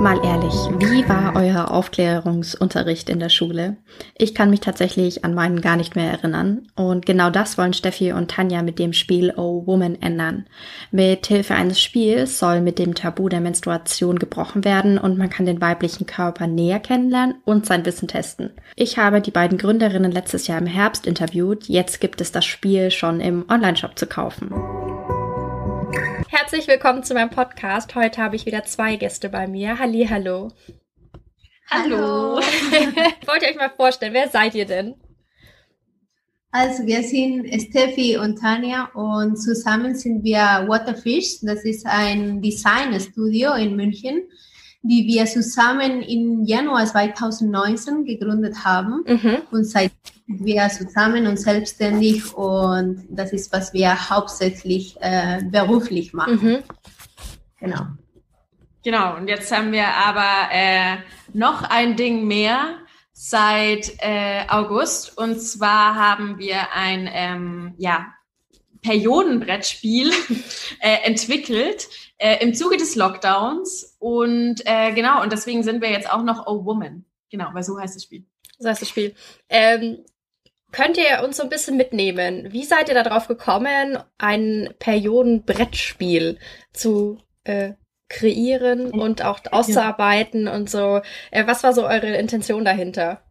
Mal ehrlich, wie war euer Aufklärungsunterricht in der Schule? Ich kann mich tatsächlich an meinen gar nicht mehr erinnern. Und genau das wollen Steffi und Tanja mit dem Spiel Oh Woman ändern. Mit Hilfe eines Spiels soll mit dem Tabu der Menstruation gebrochen werden und man kann den weiblichen Körper näher kennenlernen und sein Wissen testen. Ich habe die beiden Gründerinnen letztes Jahr im Herbst interviewt. Jetzt gibt es das Spiel schon im Onlineshop zu kaufen. Herzlich willkommen zu meinem Podcast. Heute habe ich wieder zwei Gäste bei mir. Halli, hallo. Hallo. Wollt ihr euch mal vorstellen, wer seid ihr denn? Also wir sind Steffi und Tanja und zusammen sind wir Waterfish. Das ist ein Designstudio in München die wir zusammen im Januar 2019 gegründet haben. Mhm. Und seit wir zusammen und selbstständig und das ist, was wir hauptsächlich äh, beruflich machen. Mhm. Genau. Genau, und jetzt haben wir aber äh, noch ein Ding mehr seit äh, August. Und zwar haben wir ein ähm, ja, Periodenbrettspiel äh, entwickelt äh, im Zuge des Lockdowns. Und äh, genau, und deswegen sind wir jetzt auch noch Oh Woman. Genau, weil so heißt das Spiel. So heißt das Spiel. Ähm, könnt ihr uns so ein bisschen mitnehmen? Wie seid ihr darauf gekommen, ein Periodenbrettspiel zu äh, kreieren und auch auszuarbeiten und so? Äh, was war so eure Intention dahinter?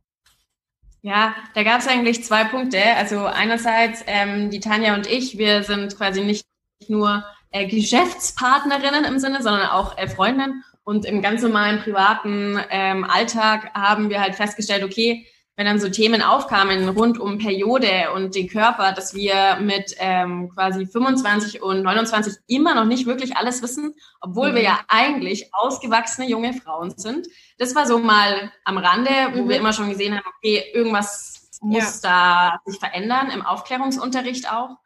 Ja, da gab es eigentlich zwei Punkte. Also einerseits ähm, die Tanja und ich, wir sind quasi nicht nur äh, Geschäftspartnerinnen im Sinne, sondern auch äh, Freundinnen. Und im ganz normalen privaten ähm, Alltag haben wir halt festgestellt, okay, wenn dann so Themen aufkamen rund um Periode und den Körper, dass wir mit ähm, quasi 25 und 29 immer noch nicht wirklich alles wissen, obwohl mhm. wir ja eigentlich ausgewachsene junge Frauen sind. Das war so mal am Rande, wo mhm. wir immer schon gesehen haben, okay, irgendwas muss ja. da sich verändern, im Aufklärungsunterricht auch.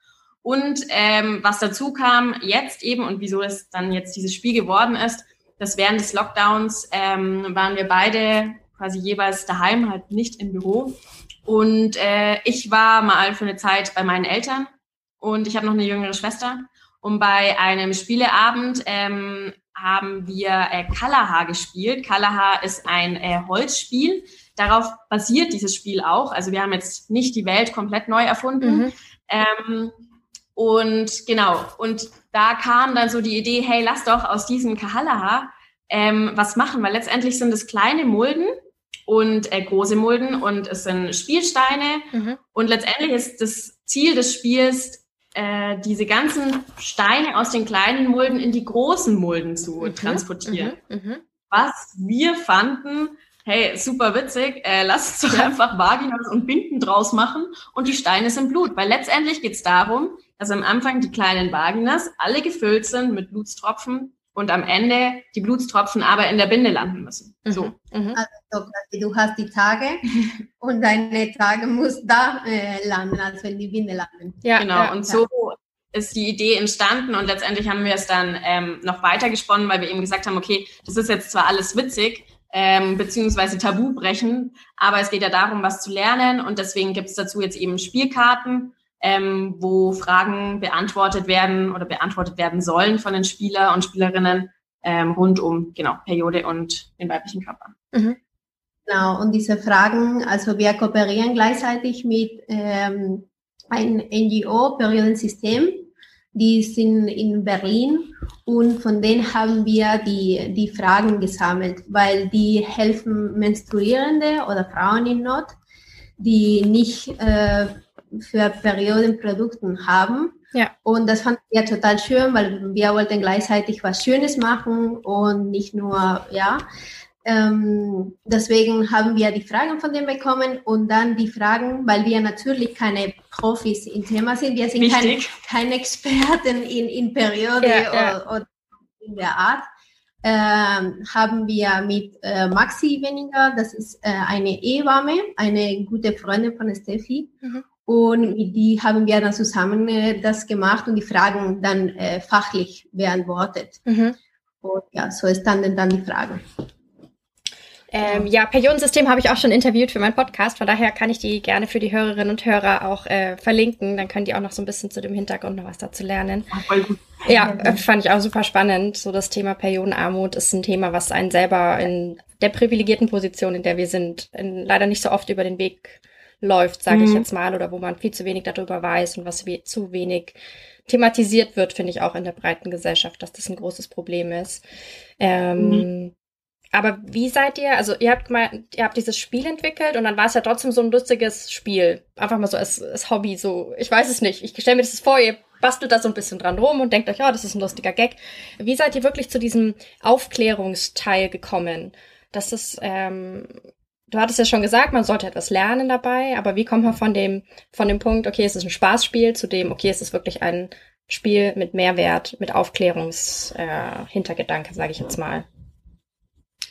Und ähm, was dazu kam jetzt eben und wieso es dann jetzt dieses Spiel geworden ist, dass während des Lockdowns ähm, waren wir beide quasi jeweils daheim, halt nicht im Büro. Und äh, ich war mal für eine Zeit bei meinen Eltern und ich habe noch eine jüngere Schwester. Und bei einem Spieleabend ähm, haben wir äh, Kalaha gespielt. Kalaha ist ein äh, Holzspiel. Darauf basiert dieses Spiel auch. Also wir haben jetzt nicht die Welt komplett neu erfunden. Mhm. Ähm, und genau, und da kam dann so die Idee, hey, lass doch aus diesem Kahalaha ähm, was machen, weil letztendlich sind es kleine Mulden und äh, große Mulden und es sind Spielsteine. Mhm. Und letztendlich ist das Ziel des Spiels, äh, diese ganzen Steine aus den kleinen Mulden in die großen Mulden zu mhm. transportieren. Mhm. mhm. Was wir fanden, hey, super witzig, äh, lass uns doch einfach Vaginas und Binden draus machen und die Steine sind Blut. Weil letztendlich geht es darum, dass am Anfang die kleinen Vaginas alle gefüllt sind mit Blutstropfen und am Ende die Blutstropfen aber in der Binde landen müssen. Mhm. So. Mhm. Also du hast die Tage und deine Tage muss da äh, landen, als wenn die Binde landen. Ja, genau. Ja, und so ist die Idee entstanden und letztendlich haben wir es dann ähm, noch weiter gesponnen, weil wir eben gesagt haben, okay, das ist jetzt zwar alles witzig, ähm, beziehungsweise Tabu brechen, aber es geht ja darum, was zu lernen und deswegen gibt es dazu jetzt eben Spielkarten ähm, wo Fragen beantwortet werden oder beantwortet werden sollen von den Spieler und Spielerinnen ähm, rund um genau Periode und den weiblichen Körper. Mhm. Genau, und diese Fragen, also wir kooperieren gleichzeitig mit ähm, einem NGO, Periodensystem, die sind in Berlin und von denen haben wir die, die Fragen gesammelt, weil die helfen Menstruierende oder Frauen in Not, die nicht äh, für Periodenprodukten haben. Ja. Und das fand ich ja total schön, weil wir wollten gleichzeitig was Schönes machen und nicht nur, ja. Ähm, deswegen haben wir die Fragen von denen bekommen und dann die Fragen, weil wir natürlich keine Profis im Thema sind. Wir sind keine, keine Experten in, in Periode ja, ja. Oder, oder, in der Art. Ähm, haben wir mit äh, Maxi weniger, das ist äh, eine Ehewarme, eine gute Freundin von Steffi. Mhm. Und die haben wir dann zusammen äh, das gemacht und die Fragen dann äh, fachlich beantwortet. Mhm. Und ja, so standen dann die Fragen. Ähm, ja, Periodensystem habe ich auch schon interviewt für meinen Podcast. Von daher kann ich die gerne für die Hörerinnen und Hörer auch äh, verlinken. Dann können die auch noch so ein bisschen zu dem Hintergrund noch was dazu lernen. Ja. Ja, äh, fand ich auch super spannend. So das Thema Periodenarmut ist ein Thema, was einen selber in der privilegierten Position, in der wir sind, in, leider nicht so oft über den Weg läuft, sage mhm. ich jetzt mal, oder wo man viel zu wenig darüber weiß und was we zu wenig thematisiert wird, finde ich auch in der breiten Gesellschaft, dass das ein großes Problem ist. Ähm, mhm. Aber wie seid ihr, also ihr habt mal, ihr habt dieses Spiel entwickelt und dann war es ja trotzdem so ein lustiges Spiel. Einfach mal so als, als Hobby, so, ich weiß es nicht. Ich stelle mir das vor, ihr bastelt da so ein bisschen dran rum und denkt euch, ja, oh, das ist ein lustiger Gag. Wie seid ihr wirklich zu diesem Aufklärungsteil gekommen? Das ist, ähm, du hattest ja schon gesagt, man sollte etwas lernen dabei, aber wie kommt man von dem, von dem Punkt, okay, es ist ein Spaßspiel, zu dem, okay, es ist wirklich ein Spiel mit Mehrwert, mit Aufklärungshintergedanke, äh, sage ich jetzt mal.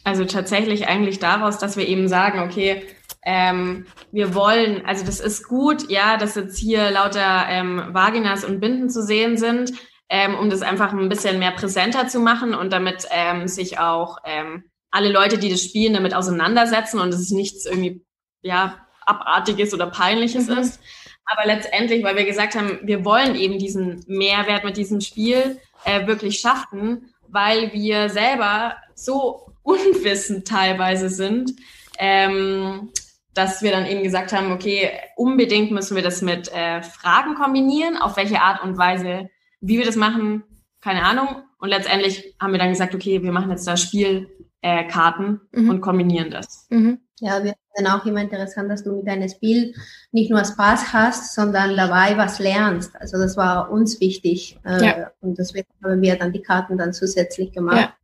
Also tatsächlich eigentlich daraus, dass wir eben sagen, okay, ähm, wir wollen, also das ist gut, ja, dass jetzt hier lauter ähm, Vaginas und Binden zu sehen sind, ähm, um das einfach ein bisschen mehr präsenter zu machen und damit ähm, sich auch ähm, alle Leute, die das spielen, damit auseinandersetzen und es nichts irgendwie, ja, abartiges oder peinliches mhm. ist. Aber letztendlich, weil wir gesagt haben, wir wollen eben diesen Mehrwert mit diesem Spiel äh, wirklich schaffen, weil wir selber so unwissend teilweise sind, ähm, dass wir dann eben gesagt haben, okay, unbedingt müssen wir das mit äh, Fragen kombinieren, auf welche Art und Weise, wie wir das machen, keine Ahnung. Und letztendlich haben wir dann gesagt, okay, wir machen jetzt da Spielkarten äh, mhm. und kombinieren das. Mhm. Ja, wir finden auch immer interessant, dass du mit deinem Spiel nicht nur Spaß hast, sondern dabei was lernst. Also das war uns wichtig. Äh, ja. Und deswegen haben wir dann die Karten dann zusätzlich gemacht. Ja.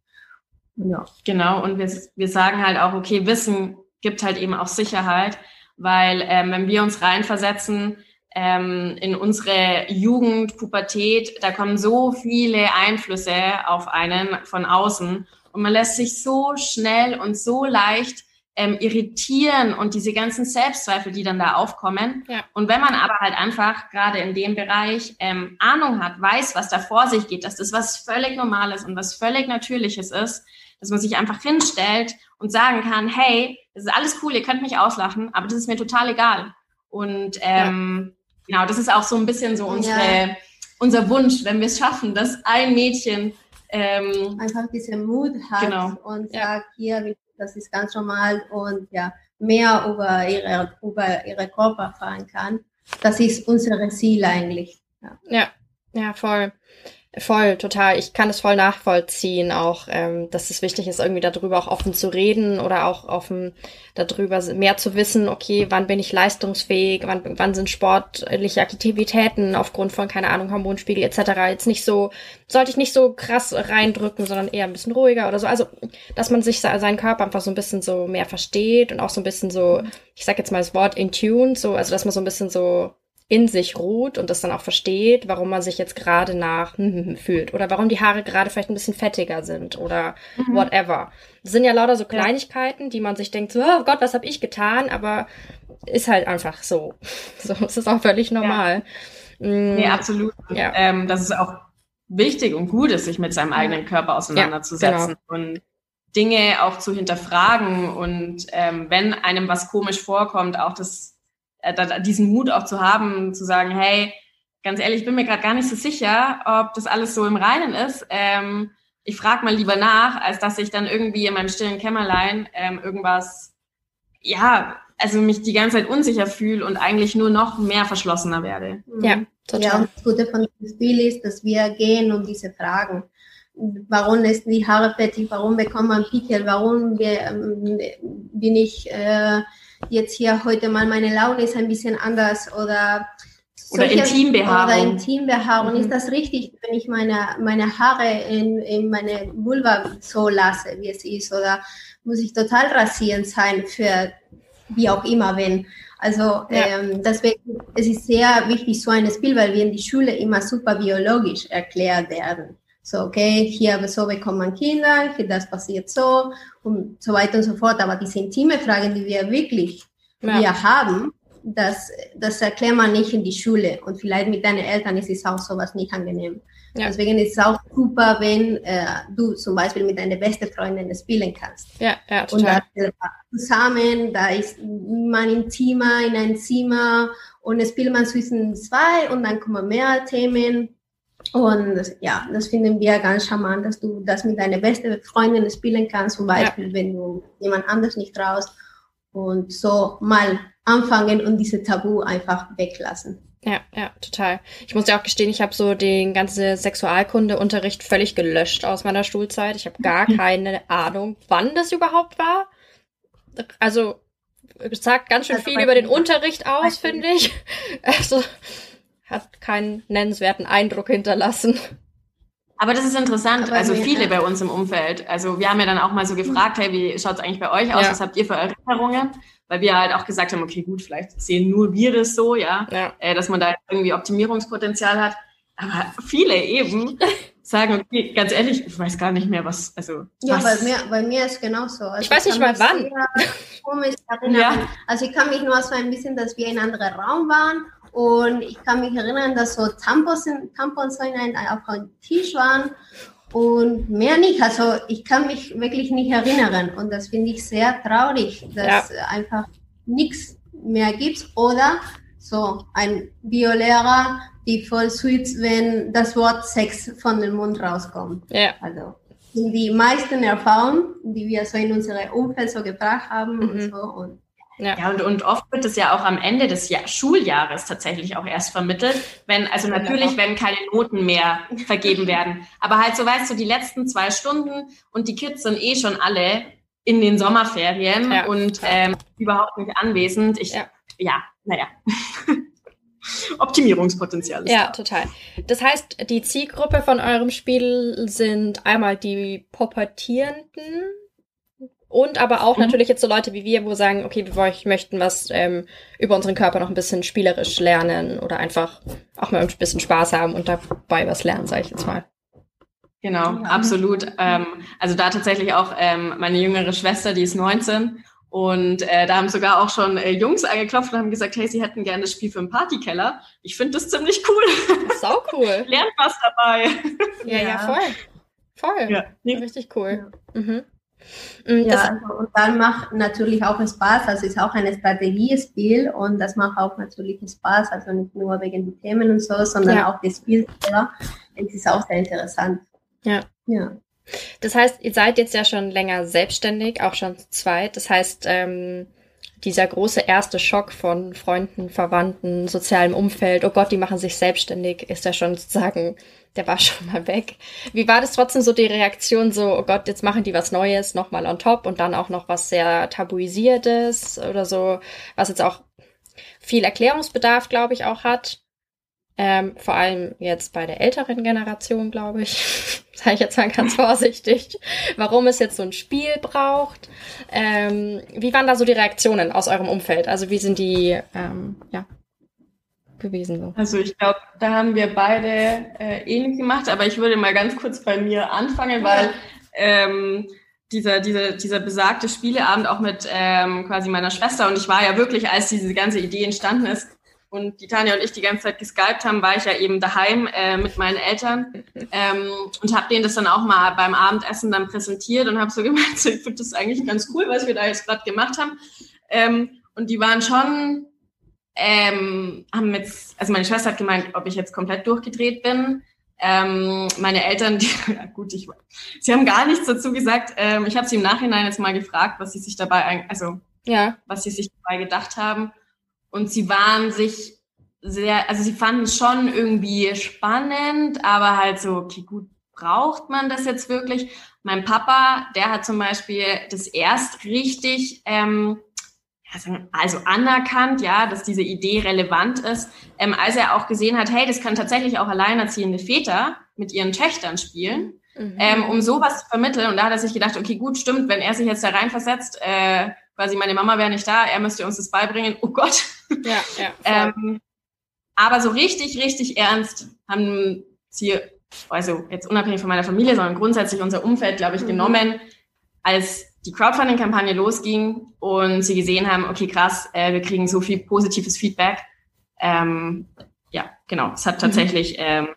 Ja. Genau, und wir, wir sagen halt auch, okay, Wissen gibt halt eben auch Sicherheit, weil ähm, wenn wir uns reinversetzen ähm, in unsere Jugend, Pubertät, da kommen so viele Einflüsse auf einen von außen und man lässt sich so schnell und so leicht ähm, irritieren und diese ganzen Selbstzweifel, die dann da aufkommen. Ja. Und wenn man aber halt einfach gerade in dem Bereich ähm, Ahnung hat, weiß, was da vor sich geht, dass das was völlig Normales und was völlig Natürliches ist, dass man sich einfach hinstellt und sagen kann, hey, das ist alles cool, ihr könnt mich auslachen, aber das ist mir total egal. Und ähm, ja. genau, das ist auch so ein bisschen so unsere, ja. unser Wunsch, wenn wir es schaffen, dass ein Mädchen ähm, einfach diesen Mut hat genau. und sagt, hier, das ist ganz normal und ja, mehr über ihre, über ihre Körper erfahren kann. Das ist unser Ziel eigentlich. Ja, ja, ja voll. Voll, total. Ich kann es voll nachvollziehen, auch, ähm, dass es wichtig ist, irgendwie darüber auch offen zu reden oder auch offen darüber mehr zu wissen, okay, wann bin ich leistungsfähig, wann, wann sind sportliche Aktivitäten aufgrund von, keine Ahnung, Hormonspiegel etc. jetzt nicht so, sollte ich nicht so krass reindrücken, sondern eher ein bisschen ruhiger oder so. Also, dass man sich seinen Körper einfach so ein bisschen so mehr versteht und auch so ein bisschen so, ich sag jetzt mal das Wort in tune, so, also dass man so ein bisschen so in sich ruht und das dann auch versteht, warum man sich jetzt gerade nach hm, hm, hm, fühlt oder warum die Haare gerade vielleicht ein bisschen fettiger sind oder mhm. whatever. Das sind ja lauter so Kleinigkeiten, die man sich denkt, so, oh Gott, was habe ich getan? Aber ist halt einfach so. So, es ist auch völlig normal. Ja. Nee, absolut. Ja. Ähm, das ist auch wichtig und gut ist, sich mit seinem eigenen Körper auseinanderzusetzen ja, genau. und Dinge auch zu hinterfragen und ähm, wenn einem was komisch vorkommt, auch das äh, diesen Mut auch zu haben, zu sagen, hey, ganz ehrlich, ich bin mir gerade gar nicht so sicher, ob das alles so im Reinen ist. Ähm, ich frage mal lieber nach, als dass ich dann irgendwie in meinem stillen Kämmerlein ähm, irgendwas, ja, also mich die ganze Zeit unsicher fühle und eigentlich nur noch mehr verschlossener werde. Ja, total. Ja, und das Gute von dem Spiel ist, dass wir gehen um diese Fragen. Warum ist die Haare fettig? Warum bekommt man Pickel? Warum ähm, bin ich äh, jetzt hier heute mal meine Laune ist ein bisschen anders oder oder Intimbehaarung. Oder Intimbehaarung. Mhm. Ist das richtig, wenn ich meine, meine Haare in, in meine Vulva so lasse, wie es ist? Oder muss ich total rasierend sein für wie auch immer, wenn? Also ja. ähm, deswegen es ist sehr wichtig, so ein Spiel, weil wir in die Schule immer super biologisch erklärt werden. So, okay, hier so bekommt man Kinder, hier das passiert so und so weiter und so fort. Aber diese intime Fragen, die wir wirklich ja. wir haben, das, das erklärt man nicht in die Schule und vielleicht mit deinen Eltern ist es auch sowas nicht angenehm. Ja. Deswegen ist es auch super, wenn äh, du zum Beispiel mit deiner besten Freundin spielen kannst. Ja, ja, total. Und da zusammen, da ist man im Zimmer, in ein Zimmer und es spielt man zwischen zwei und dann kommen mehr Themen. Und ja, das finden wir ganz charmant, dass du das mit deiner besten Freundin spielen kannst, zum Beispiel, ja. wenn du jemand anders nicht traust und so mal anfangen und diese Tabu einfach weglassen. Ja, ja, total. Ich muss ja auch gestehen, ich habe so den ganzen Sexualkundeunterricht völlig gelöscht aus meiner Schulzeit. Ich habe gar keine Ahnung, wann das überhaupt war. Also es sagt ganz schön also viel über den Unterricht aus, finde ich. Also hat keinen nennenswerten Eindruck hinterlassen. Aber das ist interessant, also viele bei uns im Umfeld. Also wir haben ja dann auch mal so gefragt, hey, wie schaut es eigentlich bei euch aus? Ja. Was habt ihr für Erinnerungen? Weil wir halt auch gesagt haben, okay, gut, vielleicht sehen nur wir das so, ja, ja. Äh, dass man da irgendwie Optimierungspotenzial hat. Aber viele eben sagen, okay, ganz ehrlich, ich weiß gar nicht mehr, was, also. Ja, was? Bei, mir, bei mir ist genauso. Also ich weiß nicht mal wann. ja. Also ich kann mich nur so ein bisschen, dass wir in einem anderen Raum waren und ich kann mich erinnern, dass so Tampons, Tampons auf einem Tisch waren und mehr nicht. Also ich kann mich wirklich nicht erinnern. Und das finde ich sehr traurig, dass ja. einfach nichts mehr gibt. Oder so ein Biolehrer, die voll süß, wenn das Wort Sex von dem Mund rauskommt. Ja. Also die meisten Erfahrungen, die wir so in unserem Umfeld so gebracht haben mhm. und so. Und ja, ja und, und oft wird es ja auch am Ende des Jahr Schuljahres tatsächlich auch erst vermittelt, wenn, also natürlich, wenn keine Noten mehr vergeben werden. Aber halt so weißt du, die letzten zwei Stunden und die Kids sind eh schon alle in den Sommerferien ja. und ähm, überhaupt nicht anwesend. Ich, ja, ja naja. Optimierungspotenzial ist Ja, da. total. Das heißt, die Zielgruppe von eurem Spiel sind einmal die Pubertierenden, und aber auch mhm. natürlich jetzt so Leute wie wir, wo sagen, okay, wir möchten was ähm, über unseren Körper noch ein bisschen spielerisch lernen oder einfach auch mal ein bisschen Spaß haben und dabei was lernen, sage ich jetzt mal. Genau, ja. absolut. Ähm, also da tatsächlich auch ähm, meine jüngere Schwester, die ist 19 und äh, da haben sogar auch schon äh, Jungs angeklopft und haben gesagt, hey, sie hätten gerne das Spiel für einen Partykeller. Ich finde das ziemlich cool. Sau cool. Lernt was dabei. Ja, ja, ja voll. Voll. Ja. Richtig cool. Ja. Mhm. Mm, ja, also, und dann macht natürlich auch Spaß, also es ist auch ein Strategiespiel und das macht auch natürlich Spaß, also nicht nur wegen den Themen und so, sondern ja. auch das Spiel selber. Es ist auch sehr interessant. Ja. Ja. Das heißt, ihr seid jetzt ja schon länger selbstständig, auch schon zu zweit. Das heißt, ähm, dieser große erste Schock von Freunden, Verwandten, sozialem Umfeld, oh Gott, die machen sich selbstständig, ist ja schon sozusagen der war schon mal weg. Wie war das trotzdem so die Reaktion so, oh Gott, jetzt machen die was Neues nochmal on top und dann auch noch was sehr tabuisiertes oder so, was jetzt auch viel Erklärungsbedarf, glaube ich, auch hat. Ähm, vor allem jetzt bei der älteren Generation, glaube ich, sage ich jetzt mal ganz vorsichtig, warum es jetzt so ein Spiel braucht. Ähm, wie waren da so die Reaktionen aus eurem Umfeld? Also wie sind die, ähm, ja, gewesen. So. Also ich glaube, da haben wir beide äh, ähnlich gemacht, aber ich würde mal ganz kurz bei mir anfangen, weil ähm, dieser, dieser, dieser besagte Spieleabend auch mit ähm, quasi meiner Schwester und ich war ja wirklich, als diese ganze Idee entstanden ist und die Tanja und ich die ganze Zeit geskypt haben, war ich ja eben daheim äh, mit meinen Eltern ähm, und habe denen das dann auch mal beim Abendessen dann präsentiert und habe so gemeint, so, ich finde das eigentlich ganz cool, was wir da jetzt gerade gemacht haben. Ähm, und die waren schon ähm, haben jetzt, also meine Schwester hat gemeint, ob ich jetzt komplett durchgedreht bin. Ähm, meine Eltern, die, ja gut, ich, sie haben gar nichts dazu gesagt. Ähm, ich habe sie im Nachhinein jetzt mal gefragt, was sie sich dabei, also ja, was sie sich dabei gedacht haben. Und sie waren sich sehr, also sie fanden es schon irgendwie spannend, aber halt so, okay, gut, braucht man das jetzt wirklich? Mein Papa, der hat zum Beispiel das erst richtig ähm, also anerkannt, ja, dass diese Idee relevant ist, ähm, als er auch gesehen hat, hey, das kann tatsächlich auch alleinerziehende Väter mit ihren Töchtern spielen, mhm. ähm, um sowas zu vermitteln. Und da hat er sich gedacht, okay, gut, stimmt, wenn er sich jetzt da reinversetzt, äh, quasi meine Mama wäre nicht da, er müsste uns das beibringen, oh Gott. Ja, ja. ähm, aber so richtig, richtig ernst haben sie, also jetzt unabhängig von meiner Familie, sondern grundsätzlich unser Umfeld, glaube ich, mhm. genommen, als die Crowdfunding-Kampagne losging und sie gesehen haben, okay, krass, äh, wir kriegen so viel positives Feedback. Ähm, ja, genau, es hat mhm. tatsächlich ähm,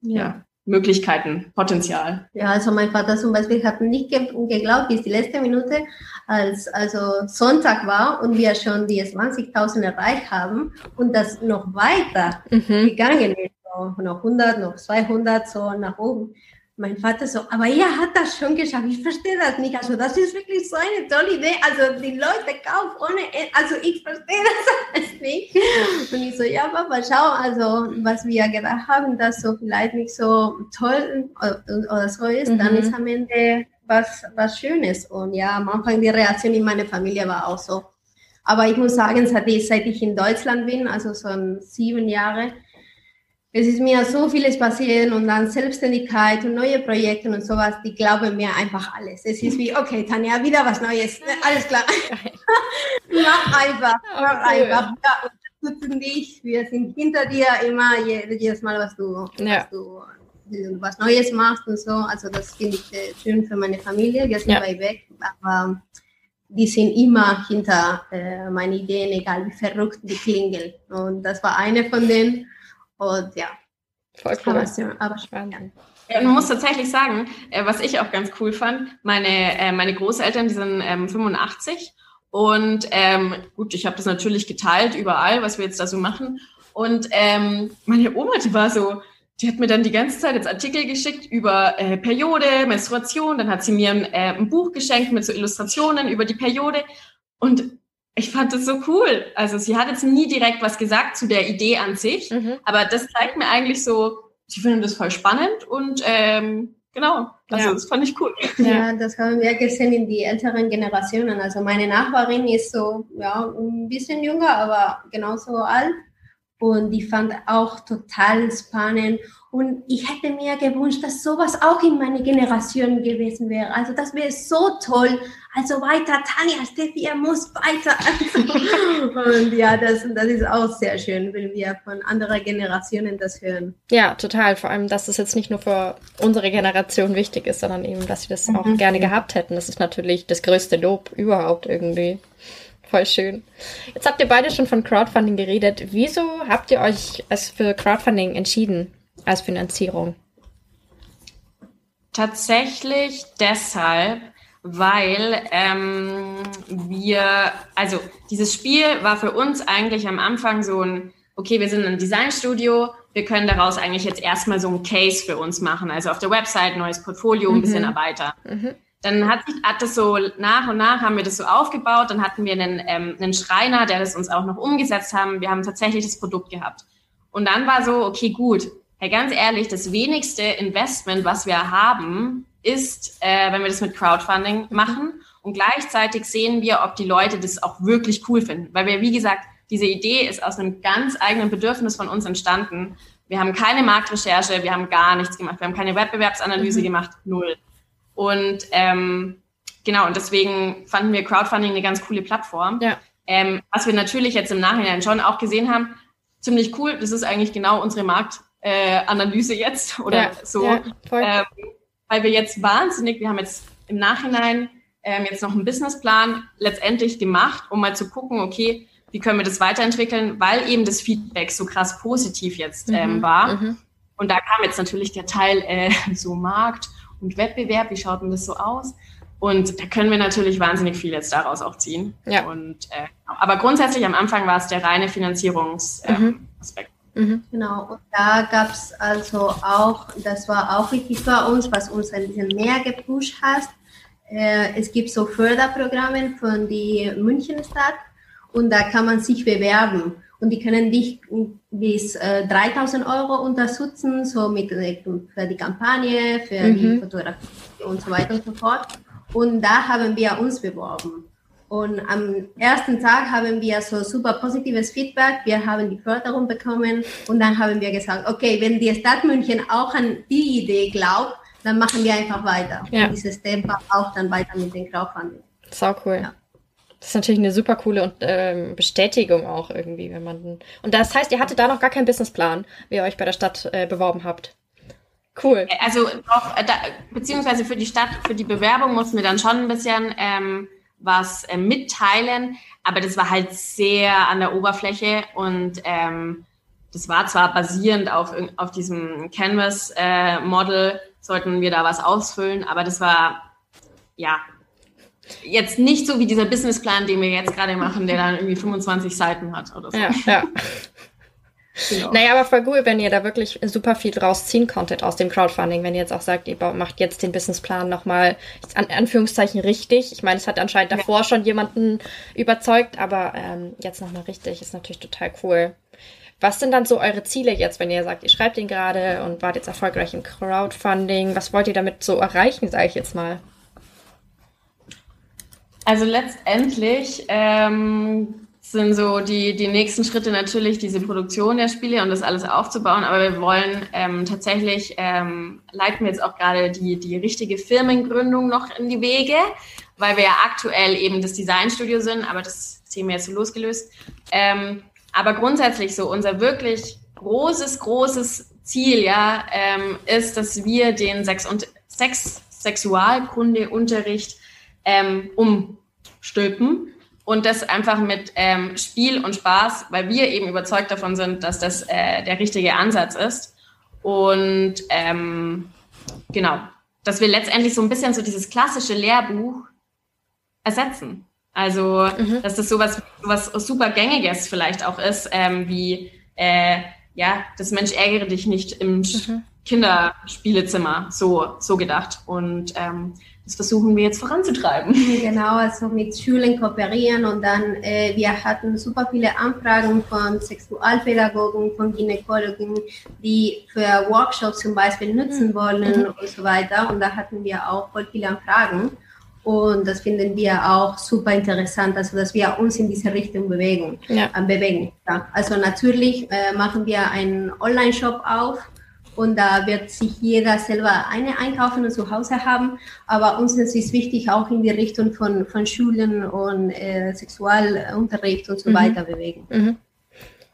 ja. ja. Möglichkeiten, Potenzial. Ja, also mein Vater zum Beispiel hat nicht ge geglaubt, bis die letzte Minute, als also Sonntag war und wir schon die 20.000 erreicht haben und das noch weiter mhm. gegangen ist, so noch 100, noch 200, so nach oben mein Vater so, aber ihr hat das schon geschafft. Ich verstehe das nicht. Also das ist wirklich so eine tolle Idee. Also die Leute kaufen ohne, also ich verstehe das alles nicht. Und ich so, ja, Papa, schau, also was wir gedacht haben, dass so vielleicht nicht so toll oder so ist, mhm. dann ist am Ende was, was Schönes. Und ja, am Anfang die Reaktion in meiner Familie war auch so. Aber ich muss sagen, seit ich in Deutschland bin, also so sieben Jahre, es ist mir so vieles passiert und dann Selbstständigkeit und neue Projekte und sowas, die glauben mir einfach alles. Es ist wie, okay, Tanja, wieder was Neues. Alles klar. mach einfach, mach okay. einfach. Ja, unterstützen dich. Wir sind hinter dir immer, jedes Mal, was du, ja. was du was Neues machst und so. Also das finde ich äh, schön für meine Familie. Wir sind ja. weit weg, aber die sind immer hinter äh, meinen Ideen, egal wie verrückt die klingeln. Und das war eine von denen. Und ja. Voll cool. Aber, aber spannend. Ja, man muss tatsächlich sagen, äh, was ich auch ganz cool fand, meine, äh, meine Großeltern, die sind ähm, 85 und ähm, gut, ich habe das natürlich geteilt überall, was wir jetzt da so machen. Und ähm, meine Oma, die war so, die hat mir dann die ganze Zeit jetzt Artikel geschickt über äh, Periode, Menstruation, dann hat sie mir ein, äh, ein Buch geschenkt mit so Illustrationen über die Periode. Und ich fand das so cool. Also sie hat jetzt nie direkt was gesagt zu der Idee an sich, mhm. aber das zeigt mir eigentlich so, sie finden das voll spannend und ähm, genau, also ja. das fand ich cool. Ja, das haben wir gesehen in die älteren Generationen. Also meine Nachbarin ist so, ja, ein bisschen jünger, aber genauso alt und die fand auch total spannend. Und ich hätte mir gewünscht, dass sowas auch in meiner Generation gewesen wäre. Also das wäre so toll. Also weiter, Tanja, Steffi, ihr muss weiter. und ja, das, das ist auch sehr schön, wenn wir von anderen Generationen das hören. Ja, total. Vor allem, dass es jetzt nicht nur für unsere Generation wichtig ist, sondern eben, dass sie das mhm. auch gerne gehabt hätten. Das ist natürlich das größte Lob überhaupt irgendwie. Voll schön. Jetzt habt ihr beide schon von Crowdfunding geredet. Wieso habt ihr euch als für Crowdfunding entschieden als Finanzierung? Tatsächlich deshalb, weil ähm, wir, also dieses Spiel war für uns eigentlich am Anfang so ein, okay, wir sind ein Designstudio, wir können daraus eigentlich jetzt erstmal so ein Case für uns machen, also auf der Website, neues Portfolio, ein bisschen mhm. erweitern. Mhm. Dann hat, sich, hat das so nach und nach haben wir das so aufgebaut. Dann hatten wir einen, ähm, einen Schreiner, der das uns auch noch umgesetzt haben. Wir haben tatsächlich das Produkt gehabt. Und dann war so, okay, gut. Hey, ganz ehrlich, das wenigste Investment, was wir haben, ist, äh, wenn wir das mit Crowdfunding machen. Und gleichzeitig sehen wir, ob die Leute das auch wirklich cool finden. Weil wir, wie gesagt, diese Idee ist aus einem ganz eigenen Bedürfnis von uns entstanden. Wir haben keine Marktrecherche, wir haben gar nichts gemacht, wir haben keine Wettbewerbsanalyse mhm. gemacht, null. Und ähm, genau, und deswegen fanden wir Crowdfunding eine ganz coole Plattform. Ja. Ähm, was wir natürlich jetzt im Nachhinein schon auch gesehen haben, ziemlich cool, das ist eigentlich genau unsere Marktanalyse äh, jetzt oder ja, so. Ja, ähm, weil wir jetzt wahnsinnig, wir haben jetzt im Nachhinein ähm, jetzt noch einen Businessplan letztendlich gemacht, um mal zu gucken, okay, wie können wir das weiterentwickeln, weil eben das Feedback so krass positiv jetzt ähm, mhm, war. Mhm. Und da kam jetzt natürlich der Teil äh, so Markt und Wettbewerb, wie schaut denn das so aus? Und da können wir natürlich wahnsinnig viel jetzt daraus auch ziehen. Ja. Und, äh, aber grundsätzlich am Anfang war es der reine Finanzierungsaspekt. Ähm, mhm. Mhm. Genau, und da gab es also auch, das war auch wichtig für uns, was uns ein bisschen mehr gepusht hat. Äh, es gibt so Förderprogramme von der Münchenstadt und da kann man sich bewerben und die können dich bis äh, 3000 Euro unterstützen, so mit äh, für die Kampagne, für mhm. die Fotografie und so weiter und so fort. Und da haben wir uns beworben. Und am ersten Tag haben wir so super positives Feedback. Wir haben die Förderung bekommen und dann haben wir gesagt, okay, wenn die Stadt München auch an die Idee glaubt, dann machen wir einfach weiter. Ja. Und dieses Thema auch dann weiter mit den Crowdfunding. Sau cool. Ja. Das ist natürlich eine super coole und, ähm, Bestätigung auch irgendwie, wenn man. Und das heißt, ihr hattet da noch gar keinen Businessplan, wie ihr euch bei der Stadt äh, beworben habt. Cool. Also auch, da, beziehungsweise für die Stadt, für die Bewerbung mussten wir dann schon ein bisschen ähm, was äh, mitteilen, aber das war halt sehr an der Oberfläche und ähm, das war zwar basierend auf, auf diesem Canvas-Model, äh, sollten wir da was ausfüllen, aber das war ja jetzt nicht so wie dieser Businessplan, den wir jetzt gerade machen, der dann irgendwie 25 Seiten hat oder so. Ja, ja. Genau. Naja, aber voll cool, wenn ihr da wirklich super viel draus ziehen konntet aus dem Crowdfunding, wenn ihr jetzt auch sagt, ihr macht jetzt den Businessplan nochmal an Anführungszeichen richtig. Ich meine, es hat anscheinend davor ja. schon jemanden überzeugt, aber ähm, jetzt nochmal richtig, ist natürlich total cool. Was sind dann so eure Ziele jetzt, wenn ihr sagt, ihr schreibt den gerade und wart jetzt erfolgreich im Crowdfunding? Was wollt ihr damit so erreichen, sage ich jetzt mal? Also letztendlich ähm, sind so die, die nächsten Schritte natürlich diese Produktion der Spiele und das alles aufzubauen. Aber wir wollen ähm, tatsächlich, ähm, leiten wir jetzt auch gerade die, die richtige Firmengründung noch in die Wege, weil wir ja aktuell eben das Designstudio sind, aber das Thema jetzt so losgelöst. Ähm, aber grundsätzlich so unser wirklich großes, großes Ziel ja ähm, ist, dass wir den Sex- und Sex Sexualkundeunterricht ähm, umstülpen und das einfach mit ähm, Spiel und Spaß, weil wir eben überzeugt davon sind, dass das äh, der richtige Ansatz ist. Und ähm, genau, dass wir letztendlich so ein bisschen so dieses klassische Lehrbuch ersetzen. Also, mhm. dass das sowas, sowas super gängiges vielleicht auch ist, ähm, wie, äh, ja, das Mensch ärgere dich nicht im mhm. Kinderspielezimmer, so, so gedacht. Und ähm, das versuchen wir jetzt voranzutreiben. Genau, also mit Schulen kooperieren und dann, äh, wir hatten super viele Anfragen von Sexualpädagogen, von Gynäkologen, die für Workshops zum Beispiel nutzen wollen mhm. und so weiter. Und da hatten wir auch voll viele Anfragen. Und das finden wir auch super interessant, also dass wir uns in diese Richtung bewegen. Ja. Äh, bewegen. Ja. Also natürlich äh, machen wir einen Online-Shop auf und da wird sich jeder selber eine einkaufen und zu Hause haben. Aber uns ist es wichtig, auch in die Richtung von, von Schulen und äh, Sexualunterricht und so mhm. weiter bewegen. Mhm.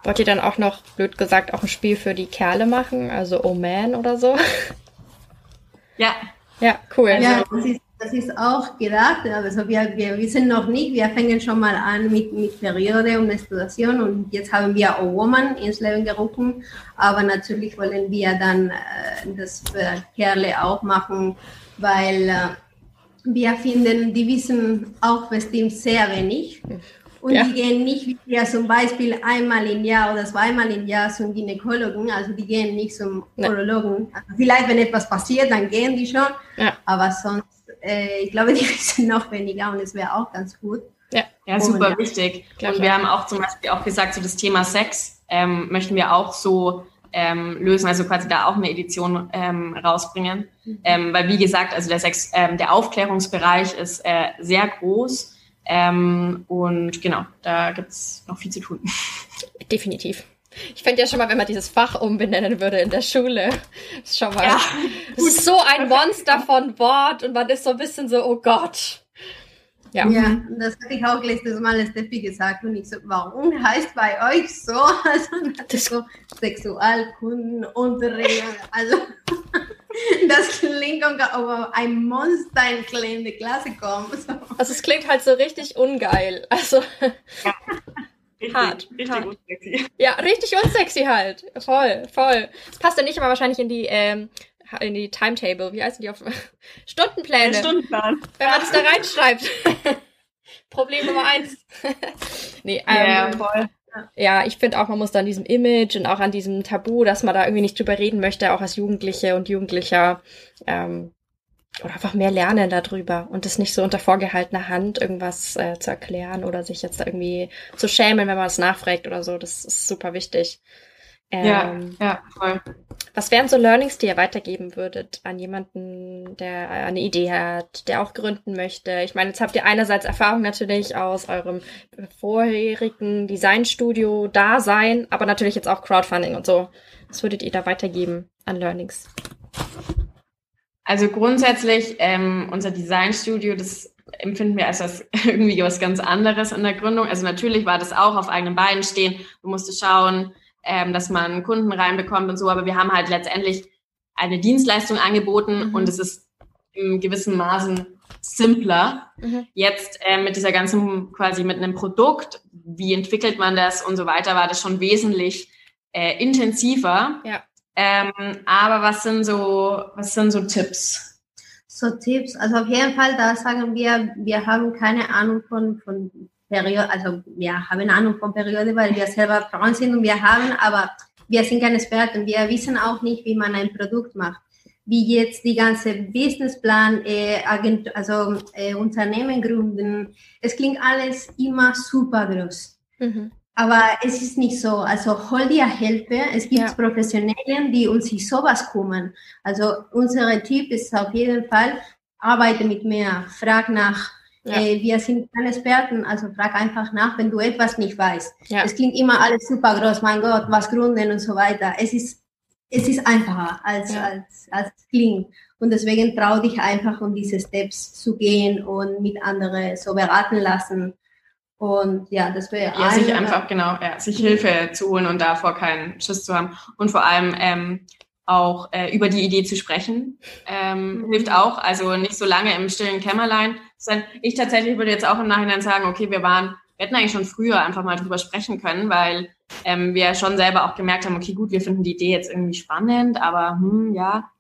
Wollt ihr dann auch noch, blöd gesagt, auch ein Spiel für die Kerle machen, also Oh Man oder so? Ja. Ja, cool. Ja, das ist das ist auch gedacht, also wir, wir wissen noch nicht, wir fangen schon mal an mit, mit Periode und Menstruation und jetzt haben wir A Woman ins Leben gerufen, aber natürlich wollen wir dann äh, das für Kerle auch machen, weil äh, wir finden, die wissen auch bestimmt sehr wenig und ja. die gehen nicht wie wir zum Beispiel einmal im Jahr oder zweimal im Jahr zum Gynäkologen, also die gehen nicht zum Urologen. Also vielleicht, wenn etwas passiert, dann gehen die schon, ja. aber sonst äh, ich glaube, die wissen noch weniger und es wäre auch ganz gut. Ja, ja super und, wichtig. Und wir haben auch zum Beispiel auch gesagt, so das Thema Sex ähm, möchten wir auch so ähm, lösen, also quasi da auch eine Edition ähm, rausbringen. Mhm. Ähm, weil wie gesagt, also der Sex, ähm, der Aufklärungsbereich ist äh, sehr groß. Ähm, und genau, da gibt's noch viel zu tun. Definitiv. Ich fände ja schon mal, wenn man dieses Fach umbenennen würde in der Schule, ist schon mal ja, ist so ein Monster von Wort und man ist so ein bisschen so, oh Gott. Ja, ja das habe ich auch letztes Mal Steffi gesagt und ich so, warum heißt bei euch so? Also das so Sexualkundenunterricht, also das klingt, ob ein Monster in die Klasse kommt. So. Also es klingt halt so richtig ungeil. Also ja. Richtig, hart. Richtig hart. unsexy. Ja, richtig unsexy halt. Voll, voll. Das passt dann nicht aber wahrscheinlich in die, ähm, in die Timetable. Wie heißen die auf Stundenpläne? Stundenplan. Wenn man das da reinschreibt. Problem Nummer eins. nee, ähm, ja, voll. Ja, ich finde auch, man muss da an diesem Image und auch an diesem Tabu, dass man da irgendwie nicht drüber reden möchte, auch als Jugendliche und Jugendlicher, ähm, oder einfach mehr lernen darüber und es nicht so unter vorgehaltener Hand irgendwas äh, zu erklären oder sich jetzt irgendwie zu schämen, wenn man es nachfragt oder so. Das ist super wichtig. Ähm, ja, ja, voll. Was wären so Learnings, die ihr weitergeben würdet an jemanden, der eine Idee hat, der auch gründen möchte? Ich meine, jetzt habt ihr einerseits Erfahrung natürlich aus eurem vorherigen Designstudio-Dasein, aber natürlich jetzt auch Crowdfunding und so. Was würdet ihr da weitergeben an Learnings? Also grundsätzlich, ähm, unser Designstudio, das empfinden wir als was, irgendwie was ganz anderes in der Gründung. Also natürlich war das auch auf eigenen Beinen stehen. Man musste schauen, ähm, dass man Kunden reinbekommt und so, aber wir haben halt letztendlich eine Dienstleistung angeboten mhm. und es ist im gewissen Maßen simpler. Mhm. Jetzt äh, mit dieser ganzen, quasi mit einem Produkt, wie entwickelt man das und so weiter, war das schon wesentlich äh, intensiver. Ja. Ähm, aber was sind so, was sind so Tipps? So Tipps, also auf jeden Fall, da sagen wir, wir haben keine Ahnung von, von Periode, also wir haben Ahnung von Periode, weil wir selber Frauen sind und wir haben, aber wir sind keine Experten. Wir wissen auch nicht, wie man ein Produkt macht wie jetzt die ganze Businessplan, äh, Agent, also äh, Unternehmen gründen. Es klingt alles immer super groß. Mhm. Aber es ist nicht so. Also hol dir Hilfe. Es gibt ja. Professionelle, die uns sich sowas kümmern. Also unser Tipp ist auf jeden Fall, arbeite mit mehr, frag nach. Ja. Äh, wir sind keine Experten, also frag einfach nach, wenn du etwas nicht weißt. Ja. Es klingt immer alles super groß, mein Gott, was gründen und so weiter. Es ist es ist einfacher als, als, als klingt. Und deswegen trau dich einfach, um diese Steps zu gehen und mit anderen so beraten lassen. Und ja, das wäre ja, sich einfach genau, ja, sich Hilfe zu holen und davor keinen Schiss zu haben und vor allem ähm, auch äh, über die Idee zu sprechen ähm, mhm. hilft auch. Also nicht so lange im stillen Kämmerlein. Ich tatsächlich würde jetzt auch im Nachhinein sagen, okay, wir waren, wir hätten eigentlich schon früher einfach mal drüber sprechen können, weil ähm, wir schon selber auch gemerkt haben, okay, gut, wir finden die Idee jetzt irgendwie spannend, aber hm, ja.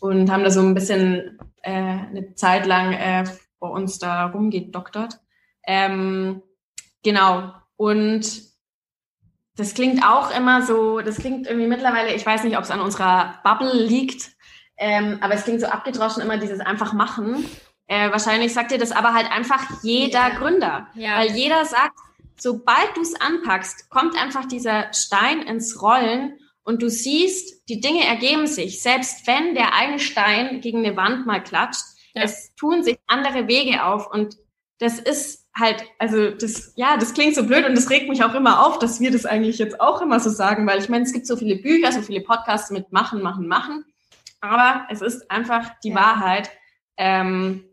Und haben da so ein bisschen äh, eine Zeit lang äh, vor uns da rumgedoktert. Ähm, genau. Und das klingt auch immer so, das klingt irgendwie mittlerweile, ich weiß nicht, ob es an unserer Bubble liegt, ähm, aber es klingt so abgedroschen immer dieses einfach machen. Äh, wahrscheinlich sagt dir das aber halt einfach jeder ja. Gründer. Ja. Weil jeder sagt, sobald du es anpackst, kommt einfach dieser Stein ins Rollen und du siehst, die Dinge ergeben sich, selbst wenn der eine Stein gegen eine Wand mal klatscht, ja. es tun sich andere Wege auf und das ist halt, also das, ja, das klingt so blöd und das regt mich auch immer auf, dass wir das eigentlich jetzt auch immer so sagen, weil ich meine, es gibt so viele Bücher, so viele Podcasts mit machen, machen, machen, aber es ist einfach die ja. Wahrheit. Ähm,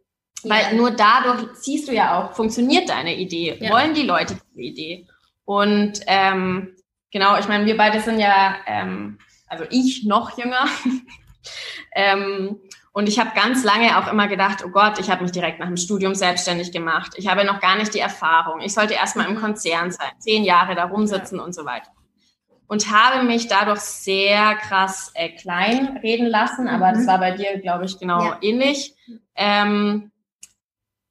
weil ja. nur dadurch siehst du ja auch, funktioniert deine Idee, ja. wollen die Leute diese Idee. Und ähm, genau, ich meine, wir beide sind ja, ähm, also ich noch jünger. ähm, und ich habe ganz lange auch immer gedacht, oh Gott, ich habe mich direkt nach dem Studium selbstständig gemacht. Ich habe noch gar nicht die Erfahrung. Ich sollte erstmal im mhm. Konzern sein, zehn Jahre da rumsitzen ja. und so weiter. Und habe mich dadurch sehr krass äh, klein reden lassen, aber mhm. das war bei dir, glaube ich, genau ja. ähnlich. Ähm,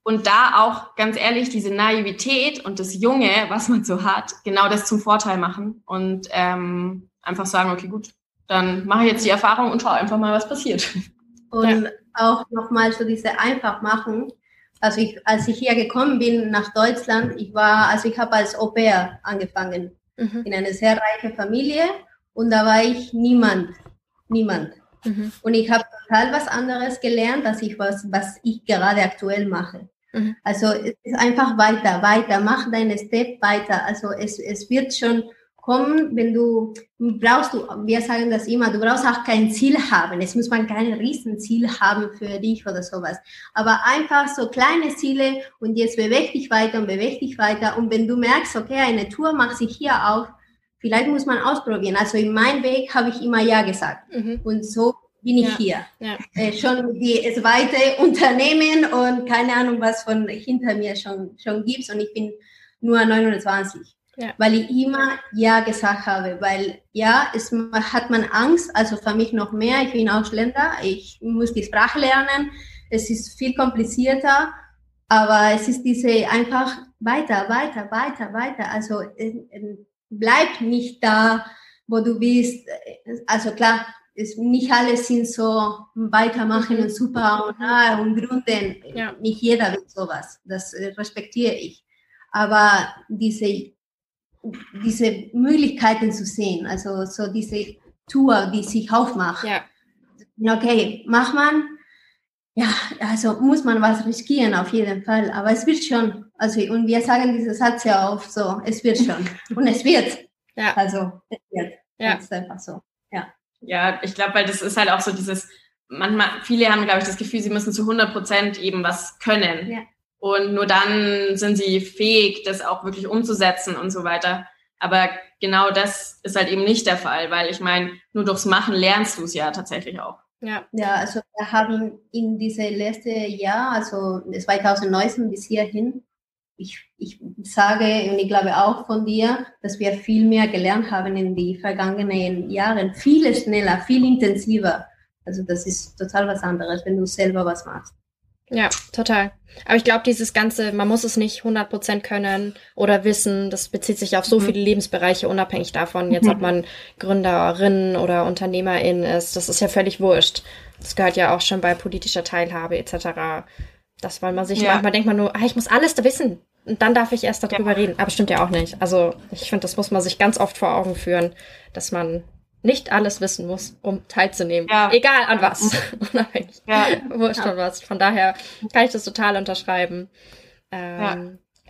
und da auch ganz ehrlich diese Naivität und das Junge, was man so hat, genau das zum Vorteil machen und ähm, einfach sagen, okay, gut, dann mache ich jetzt die Erfahrung und schaue einfach mal, was passiert. Und ja. auch nochmal so diese einfach machen. Also ich, als ich hier gekommen bin nach Deutschland, ich war, also ich habe als Au pair angefangen mhm. in einer sehr reichen Familie und da war ich niemand, niemand. Mhm. Und ich habe total was anderes gelernt, als ich was, was ich gerade aktuell mache. Mhm. Also es ist einfach weiter, weiter, mach deine Step weiter. Also es, es wird schon kommen, wenn du brauchst du, wir sagen das immer, du brauchst auch kein Ziel haben. Es muss man kein Riesenziel haben für dich oder sowas. Aber einfach so kleine Ziele und jetzt beweg dich weiter und beweg dich weiter. Und wenn du merkst, okay, eine Tour macht sich hier auf, vielleicht muss man ausprobieren. Also in meinem Weg habe ich immer Ja gesagt. Mhm. Und so bin ich ja, hier. Ja. Äh, schon die zweite Unternehmen und keine Ahnung, was von hinter mir schon, schon gibt. Und ich bin nur 29. Ja. Weil ich immer Ja gesagt habe, weil ja, es hat man Angst, also für mich noch mehr, ich bin Ausländer, ich muss die Sprache lernen, es ist viel komplizierter, aber es ist diese einfach weiter, weiter, weiter, weiter, also äh, äh, bleib nicht da, wo du bist, also klar, es, nicht alle sind so weitermachen und super und, ah, und gründen. Ja. Nicht jeder will sowas. Das äh, respektiere ich. Aber diese, diese Möglichkeiten zu sehen, also so diese Tour, die sich aufmacht. Ja. Okay, macht man. Ja, also muss man was riskieren auf jeden Fall. Aber es wird schon. Also, und wir sagen diesen Satz ja oft so, es wird schon. und es wird. Ja. Also, es wird. Ja. Das ist einfach so. Ja. Ja, ich glaube, weil das ist halt auch so dieses, manchmal, viele haben, glaube ich, das Gefühl, sie müssen zu 100 Prozent eben was können. Ja. Und nur dann sind sie fähig, das auch wirklich umzusetzen und so weiter. Aber genau das ist halt eben nicht der Fall, weil ich meine, nur durchs Machen lernst du es ja tatsächlich auch. Ja. ja, also wir haben in diese letzte Jahr, also 2019 bis hierhin, ich, ich sage und ich glaube auch von dir, dass wir viel mehr gelernt haben in den vergangenen Jahren, viel schneller, viel intensiver. Also das ist total was anderes, wenn du selber was machst. Ja, total. Aber ich glaube, dieses Ganze, man muss es nicht 100% können oder wissen, das bezieht sich auf so mhm. viele Lebensbereiche, unabhängig davon, jetzt ob man Gründerin oder Unternehmerin ist, das ist ja völlig wurscht. Das gehört ja auch schon bei politischer Teilhabe etc. Das, weil man sich ja. manchmal denkt man nur, ah, ich muss alles da wissen. Und dann darf ich erst darüber ja. reden. Aber stimmt ja auch nicht. Also ich finde, das muss man sich ganz oft vor Augen führen, dass man nicht alles wissen muss, um teilzunehmen. Ja. Egal an was. Unabhängig. Ja. Wurscht ja. von was. Von daher kann ich das total unterschreiben. Ähm, ja.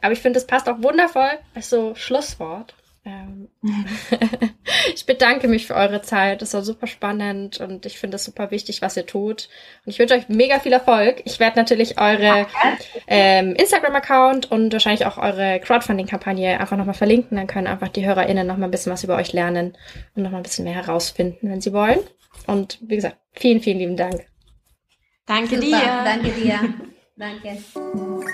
Aber ich finde, es passt auch wundervoll als so Schlusswort. Ähm, ich bedanke mich für eure Zeit. Das war super spannend und ich finde es super wichtig, was ihr tut. Und ich wünsche euch mega viel Erfolg. Ich werde natürlich eure ähm, Instagram-Account und wahrscheinlich auch eure Crowdfunding-Kampagne einfach nochmal verlinken. Dann können einfach die HörerInnen nochmal ein bisschen was über euch lernen und nochmal ein bisschen mehr herausfinden, wenn sie wollen. Und wie gesagt, vielen, vielen lieben Dank. Danke super, dir. Danke dir. Danke.